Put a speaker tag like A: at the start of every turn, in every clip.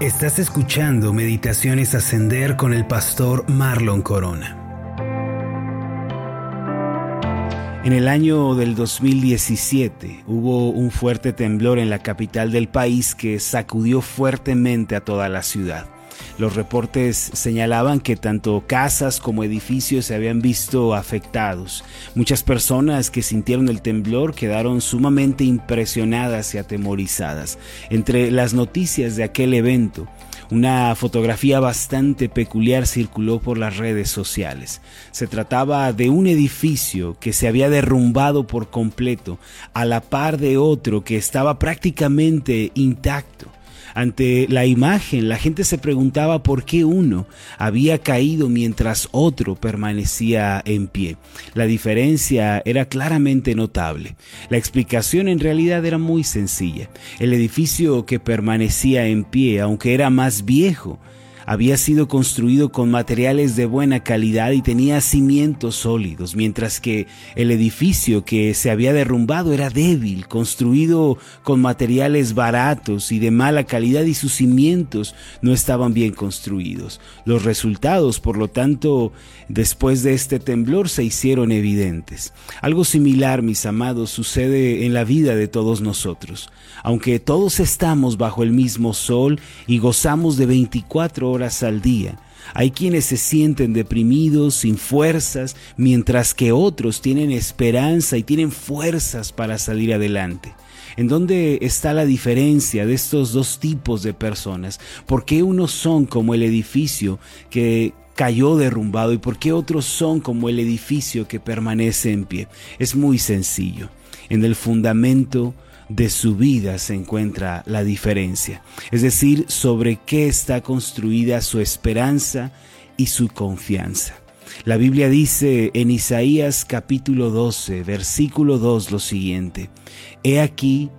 A: Estás escuchando Meditaciones Ascender con el pastor Marlon Corona. En el año del 2017 hubo un fuerte temblor en la capital del país que sacudió fuertemente a toda la ciudad. Los reportes señalaban que tanto casas como edificios se habían visto afectados. Muchas personas que sintieron el temblor quedaron sumamente impresionadas y atemorizadas. Entre las noticias de aquel evento, una fotografía bastante peculiar circuló por las redes sociales. Se trataba de un edificio que se había derrumbado por completo, a la par de otro que estaba prácticamente intacto. Ante la imagen, la gente se preguntaba por qué uno había caído mientras otro permanecía en pie. La diferencia era claramente notable. La explicación en realidad era muy sencilla. El edificio que permanecía en pie, aunque era más viejo, había sido construido con materiales de buena calidad y tenía cimientos sólidos, mientras que el edificio que se había derrumbado era débil, construido con materiales baratos y de mala calidad y sus cimientos no estaban bien construidos. Los resultados, por lo tanto, después de este temblor se hicieron evidentes. Algo similar, mis amados, sucede en la vida de todos nosotros. Aunque todos estamos bajo el mismo sol y gozamos de 24 horas al día, hay quienes se sienten deprimidos, sin fuerzas, mientras que otros tienen esperanza y tienen fuerzas para salir adelante. ¿En dónde está la diferencia de estos dos tipos de personas? ¿Por qué unos son como el edificio que cayó derrumbado y por qué otros son como el edificio que permanece en pie? Es muy sencillo. En el fundamento de su vida se encuentra la diferencia, es decir, sobre qué está construida su esperanza y su confianza. La Biblia dice en Isaías capítulo 12, versículo 2 lo siguiente, He aquí,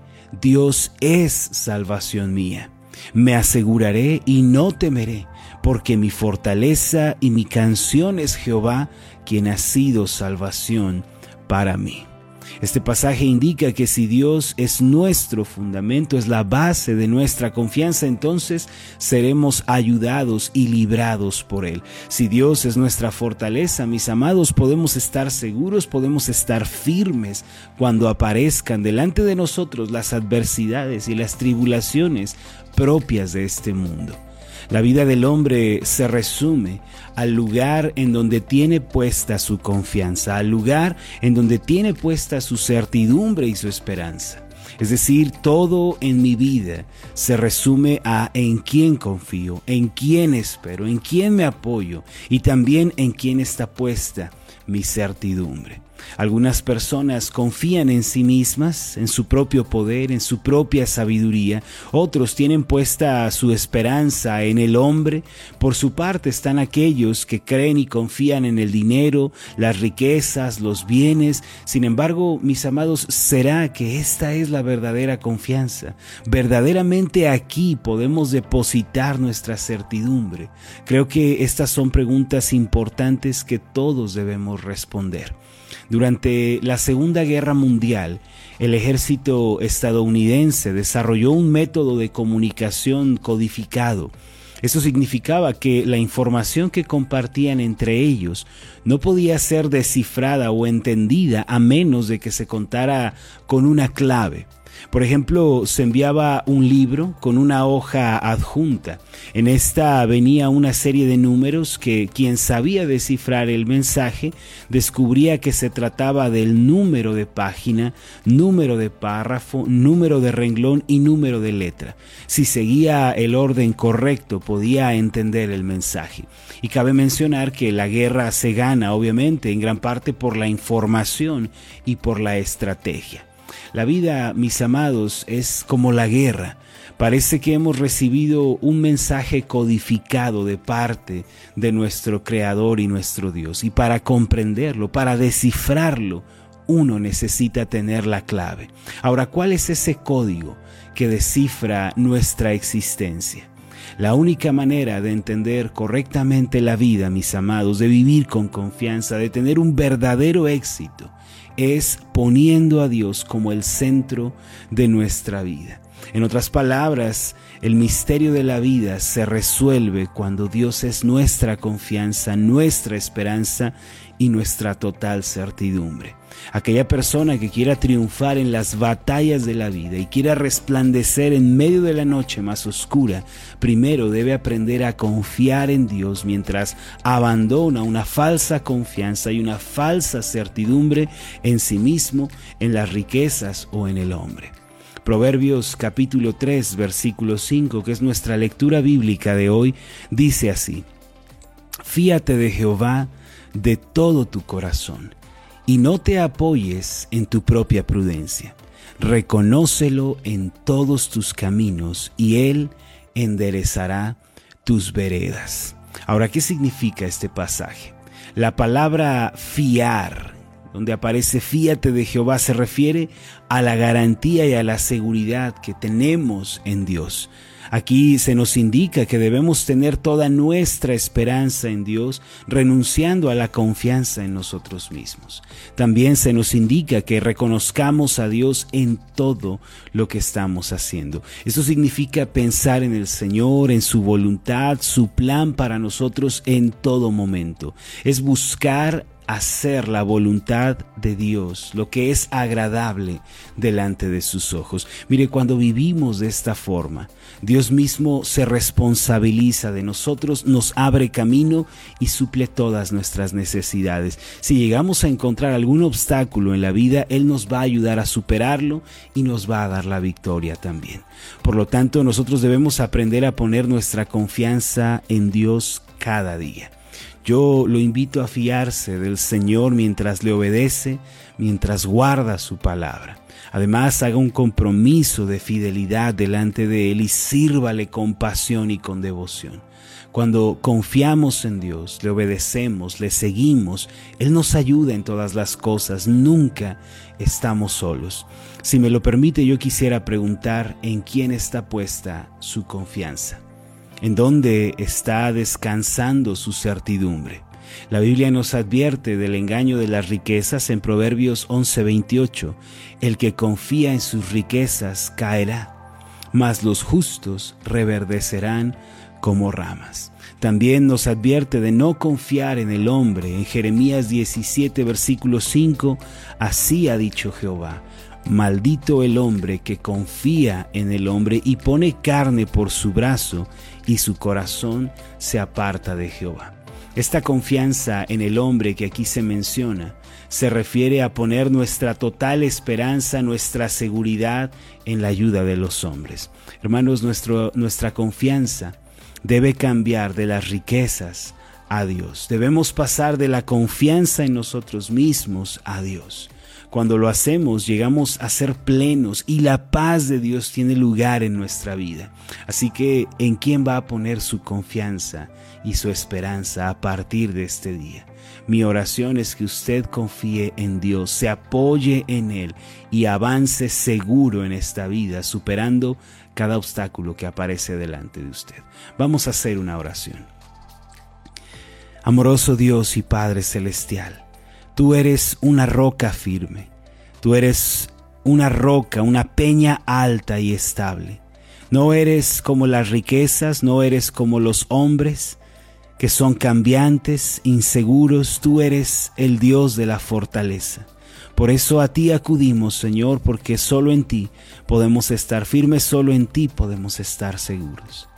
A: Dios es salvación mía. Me aseguraré y no temeré, porque mi fortaleza y mi canción es Jehová, quien ha sido salvación para mí. Este pasaje indica que si Dios es nuestro fundamento, es la base de nuestra confianza, entonces seremos ayudados y librados por Él. Si Dios es nuestra fortaleza, mis amados, podemos estar seguros, podemos estar firmes cuando aparezcan delante de nosotros las adversidades y las tribulaciones propias de este mundo. La vida del hombre se resume al lugar en donde tiene puesta su confianza, al lugar en donde tiene puesta su certidumbre y su esperanza. Es decir, todo en mi vida se resume a en quién confío, en quién espero, en quién me apoyo y también en quién está puesta mi certidumbre. Algunas personas confían en sí mismas, en su propio poder, en su propia sabiduría. Otros tienen puesta su esperanza en el hombre. Por su parte están aquellos que creen y confían en el dinero, las riquezas, los bienes. Sin embargo, mis amados, ¿será que esta es la verdadera confianza? Verdaderamente aquí podemos depositar nuestra certidumbre. Creo que estas son preguntas importantes que todos debemos responder. Durante la Segunda Guerra Mundial, el ejército estadounidense desarrolló un método de comunicación codificado. Eso significaba que la información que compartían entre ellos no podía ser descifrada o entendida a menos de que se contara con una clave. Por ejemplo, se enviaba un libro con una hoja adjunta. En esta venía una serie de números que quien sabía descifrar el mensaje descubría que se trataba del número de página, número de párrafo, número de renglón y número de letra. Si seguía el orden correcto podía entender el mensaje. Y cabe mencionar que la guerra se gana obviamente en gran parte por la información y por la estrategia. La vida, mis amados, es como la guerra. Parece que hemos recibido un mensaje codificado de parte de nuestro Creador y nuestro Dios. Y para comprenderlo, para descifrarlo, uno necesita tener la clave. Ahora, ¿cuál es ese código que descifra nuestra existencia? La única manera de entender correctamente la vida, mis amados, de vivir con confianza, de tener un verdadero éxito, es poniendo a Dios como el centro de nuestra vida. En otras palabras, el misterio de la vida se resuelve cuando Dios es nuestra confianza, nuestra esperanza y nuestra total certidumbre. Aquella persona que quiera triunfar en las batallas de la vida y quiera resplandecer en medio de la noche más oscura, primero debe aprender a confiar en Dios mientras abandona una falsa confianza y una falsa certidumbre en sí mismo, en las riquezas o en el hombre. Proverbios capítulo 3, versículo 5, que es nuestra lectura bíblica de hoy, dice así, Fíate de Jehová de todo tu corazón y no te apoyes en tu propia prudencia. Reconócelo en todos tus caminos y Él enderezará tus veredas. Ahora, ¿qué significa este pasaje? La palabra fiar donde aparece fíate de Jehová, se refiere a la garantía y a la seguridad que tenemos en Dios. Aquí se nos indica que debemos tener toda nuestra esperanza en Dios, renunciando a la confianza en nosotros mismos. También se nos indica que reconozcamos a Dios en todo lo que estamos haciendo. Eso significa pensar en el Señor, en su voluntad, su plan para nosotros en todo momento. Es buscar hacer la voluntad de Dios, lo que es agradable delante de sus ojos. Mire, cuando vivimos de esta forma, Dios mismo se responsabiliza de nosotros, nos abre camino y suple todas nuestras necesidades. Si llegamos a encontrar algún obstáculo en la vida, Él nos va a ayudar a superarlo y nos va a dar la victoria también. Por lo tanto, nosotros debemos aprender a poner nuestra confianza en Dios cada día. Yo lo invito a fiarse del Señor mientras le obedece, mientras guarda su palabra. Además, haga un compromiso de fidelidad delante de Él y sírvale con pasión y con devoción. Cuando confiamos en Dios, le obedecemos, le seguimos, Él nos ayuda en todas las cosas, nunca estamos solos. Si me lo permite, yo quisiera preguntar en quién está puesta su confianza en donde está descansando su certidumbre. La Biblia nos advierte del engaño de las riquezas en Proverbios 11:28. El que confía en sus riquezas caerá, mas los justos reverdecerán como ramas. También nos advierte de no confiar en el hombre. En Jeremías 17, versículo 5, así ha dicho Jehová. Maldito el hombre que confía en el hombre y pone carne por su brazo y su corazón se aparta de Jehová. Esta confianza en el hombre que aquí se menciona se refiere a poner nuestra total esperanza, nuestra seguridad en la ayuda de los hombres. Hermanos, nuestro, nuestra confianza debe cambiar de las riquezas a Dios. Debemos pasar de la confianza en nosotros mismos a Dios. Cuando lo hacemos llegamos a ser plenos y la paz de Dios tiene lugar en nuestra vida. Así que, ¿en quién va a poner su confianza y su esperanza a partir de este día? Mi oración es que usted confíe en Dios, se apoye en Él y avance seguro en esta vida, superando cada obstáculo que aparece delante de usted. Vamos a hacer una oración. Amoroso Dios y Padre Celestial, Tú eres una roca firme. Tú eres una roca, una peña alta y estable. No eres como las riquezas, no eres como los hombres que son cambiantes, inseguros. Tú eres el Dios de la fortaleza. Por eso a ti acudimos, Señor, porque solo en ti podemos estar firmes, solo en ti podemos estar seguros.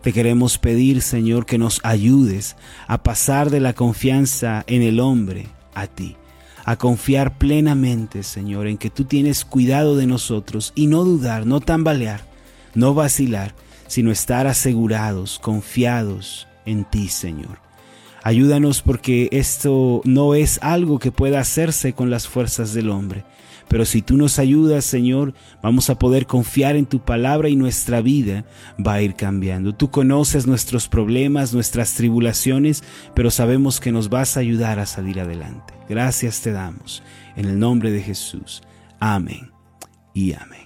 A: Te queremos pedir, Señor, que nos ayudes a pasar de la confianza en el hombre a ti, a confiar plenamente, Señor, en que tú tienes cuidado de nosotros y no dudar, no tambalear, no vacilar, sino estar asegurados, confiados en ti, Señor. Ayúdanos porque esto no es algo que pueda hacerse con las fuerzas del hombre, pero si tú nos ayudas, Señor, vamos a poder confiar en tu palabra y nuestra vida va a ir cambiando. Tú conoces nuestros problemas, nuestras tribulaciones, pero sabemos que nos vas a ayudar a salir adelante. Gracias te damos. En el nombre de Jesús. Amén y amén.